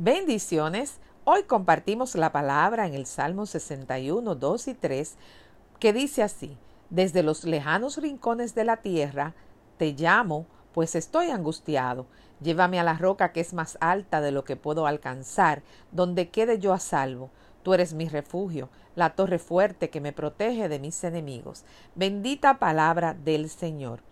Bendiciones. Hoy compartimos la palabra en el Salmo 61, 2 y 3, que dice así, desde los lejanos rincones de la tierra, te llamo, pues estoy angustiado. Llévame a la roca que es más alta de lo que puedo alcanzar, donde quede yo a salvo. Tú eres mi refugio, la torre fuerte que me protege de mis enemigos. Bendita palabra del Señor.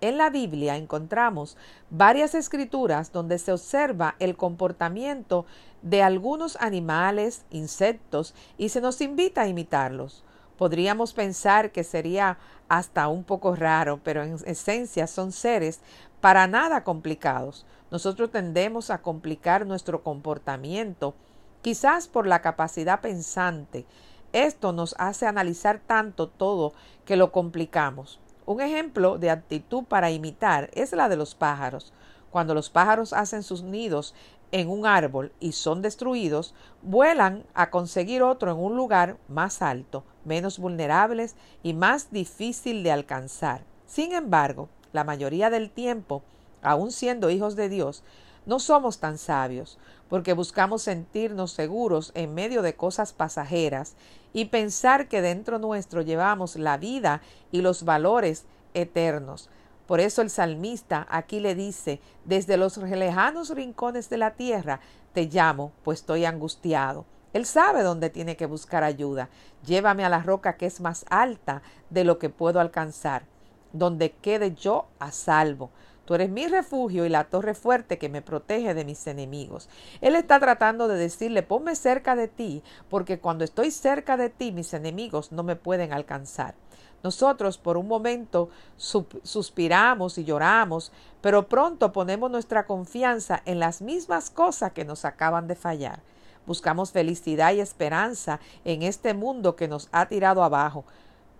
En la Biblia encontramos varias escrituras donde se observa el comportamiento de algunos animales, insectos, y se nos invita a imitarlos. Podríamos pensar que sería hasta un poco raro, pero en esencia son seres para nada complicados. Nosotros tendemos a complicar nuestro comportamiento, quizás por la capacidad pensante. Esto nos hace analizar tanto todo que lo complicamos. Un ejemplo de actitud para imitar es la de los pájaros. Cuando los pájaros hacen sus nidos en un árbol y son destruidos, vuelan a conseguir otro en un lugar más alto, menos vulnerables y más difícil de alcanzar. Sin embargo, la mayoría del tiempo, aun siendo hijos de Dios, no somos tan sabios, porque buscamos sentirnos seguros en medio de cosas pasajeras y pensar que dentro nuestro llevamos la vida y los valores eternos. Por eso el salmista aquí le dice, desde los lejanos rincones de la tierra te llamo, pues estoy angustiado. Él sabe dónde tiene que buscar ayuda. Llévame a la roca que es más alta de lo que puedo alcanzar, donde quede yo a salvo. Tú eres mi refugio y la torre fuerte que me protege de mis enemigos. Él está tratando de decirle, ponme cerca de ti, porque cuando estoy cerca de ti, mis enemigos no me pueden alcanzar. Nosotros por un momento suspiramos y lloramos, pero pronto ponemos nuestra confianza en las mismas cosas que nos acaban de fallar. Buscamos felicidad y esperanza en este mundo que nos ha tirado abajo,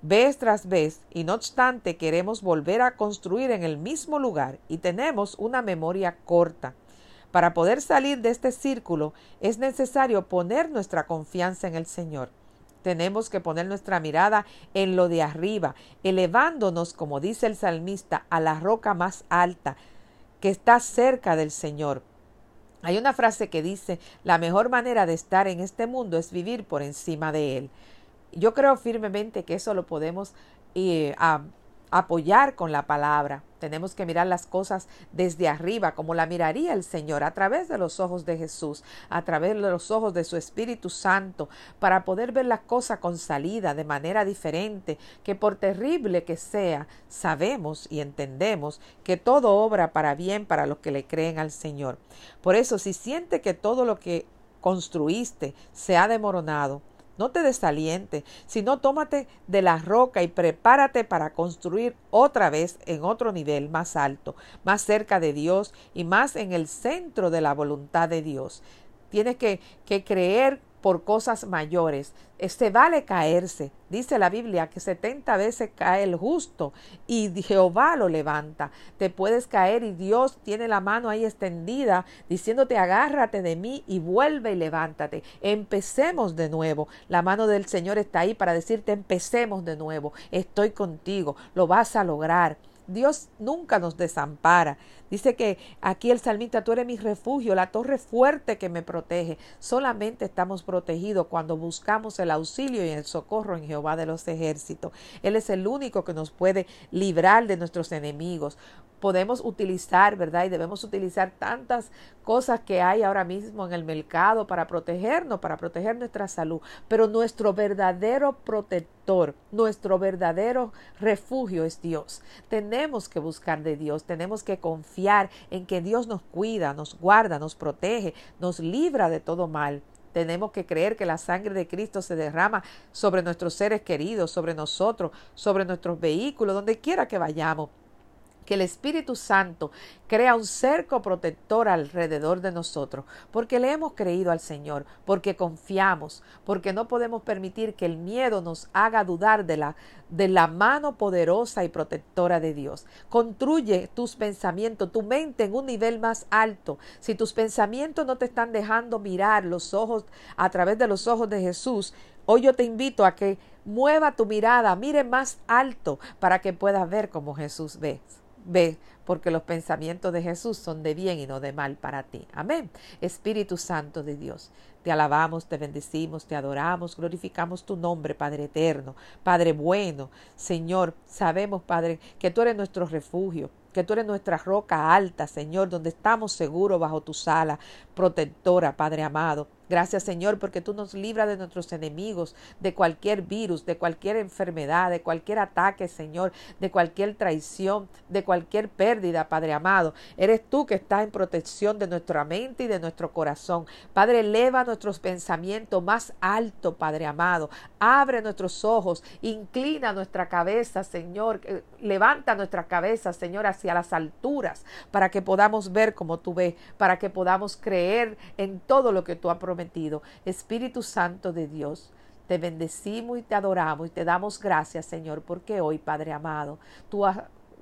vez tras vez, y no obstante queremos volver a construir en el mismo lugar y tenemos una memoria corta. Para poder salir de este círculo es necesario poner nuestra confianza en el Señor. Tenemos que poner nuestra mirada en lo de arriba, elevándonos, como dice el salmista, a la roca más alta, que está cerca del Señor. Hay una frase que dice, la mejor manera de estar en este mundo es vivir por encima de él. Yo creo firmemente que eso lo podemos eh, apoyar con la palabra. Tenemos que mirar las cosas desde arriba, como la miraría el Señor, a través de los ojos de Jesús, a través de los ojos de su Espíritu Santo, para poder ver las cosas con salida de manera diferente, que por terrible que sea, sabemos y entendemos que todo obra para bien para los que le creen al Señor. Por eso, si siente que todo lo que construiste se ha demoronado, no te desaliente, sino tómate de la roca y prepárate para construir otra vez en otro nivel más alto, más cerca de Dios y más en el centro de la voluntad de Dios. Tienes que, que creer por cosas mayores. Este vale caerse. Dice la Biblia que setenta veces cae el justo y Jehová lo levanta. Te puedes caer y Dios tiene la mano ahí extendida diciéndote agárrate de mí y vuelve y levántate. Empecemos de nuevo. La mano del Señor está ahí para decirte empecemos de nuevo. Estoy contigo. Lo vas a lograr. Dios nunca nos desampara. Dice que aquí el salmista, tú eres mi refugio, la torre fuerte que me protege. Solamente estamos protegidos cuando buscamos el auxilio y el socorro en Jehová de los ejércitos. Él es el único que nos puede librar de nuestros enemigos podemos utilizar, ¿verdad? Y debemos utilizar tantas cosas que hay ahora mismo en el mercado para protegernos, para proteger nuestra salud. Pero nuestro verdadero protector, nuestro verdadero refugio es Dios. Tenemos que buscar de Dios, tenemos que confiar en que Dios nos cuida, nos guarda, nos protege, nos libra de todo mal. Tenemos que creer que la sangre de Cristo se derrama sobre nuestros seres queridos, sobre nosotros, sobre nuestros vehículos, donde quiera que vayamos que el Espíritu Santo crea un cerco protector alrededor de nosotros, porque le hemos creído al Señor, porque confiamos, porque no podemos permitir que el miedo nos haga dudar de la, de la mano poderosa y protectora de Dios. Construye tus pensamientos, tu mente en un nivel más alto. Si tus pensamientos no te están dejando mirar los ojos a través de los ojos de Jesús, hoy yo te invito a que mueva tu mirada, mire más alto para que puedas ver como Jesús ve ve porque los pensamientos de Jesús son de bien y no de mal para ti. Amén. Espíritu Santo de Dios. Te alabamos, te bendecimos, te adoramos, glorificamos tu nombre, Padre eterno, Padre bueno. Señor, sabemos, Padre, que tú eres nuestro refugio, que tú eres nuestra roca alta, Señor, donde estamos seguros bajo tu sala protectora, Padre amado. Gracias Señor porque tú nos libras de nuestros enemigos, de cualquier virus, de cualquier enfermedad, de cualquier ataque Señor, de cualquier traición, de cualquier pérdida, Padre amado. Eres tú que estás en protección de nuestra mente y de nuestro corazón. Padre, eleva nuestros pensamientos más alto, Padre amado. Abre nuestros ojos, inclina nuestra cabeza, Señor. Levanta nuestra cabeza, Señor, hacia las alturas para que podamos ver como tú ves, para que podamos creer en todo lo que tú has prometido Espíritu Santo de Dios, te bendecimos y te adoramos y te damos gracias, Señor, porque hoy, Padre amado, tú has,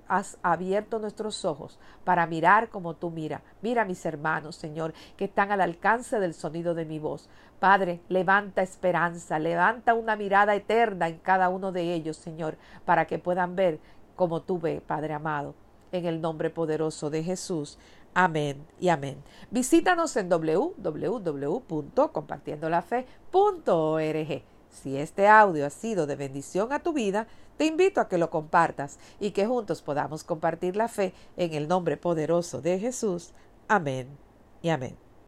has abierto nuestros ojos para mirar como tú. Mira a mis hermanos, Señor, que están al alcance del sonido de mi voz. Padre, levanta esperanza, levanta una mirada eterna en cada uno de ellos, Señor, para que puedan ver como tú ves, Padre amado. En el nombre poderoso de Jesús. Amén y amén. Visítanos en www.compartiendolafe.org. Si este audio ha sido de bendición a tu vida, te invito a que lo compartas y que juntos podamos compartir la fe en el nombre poderoso de Jesús. Amén y amén.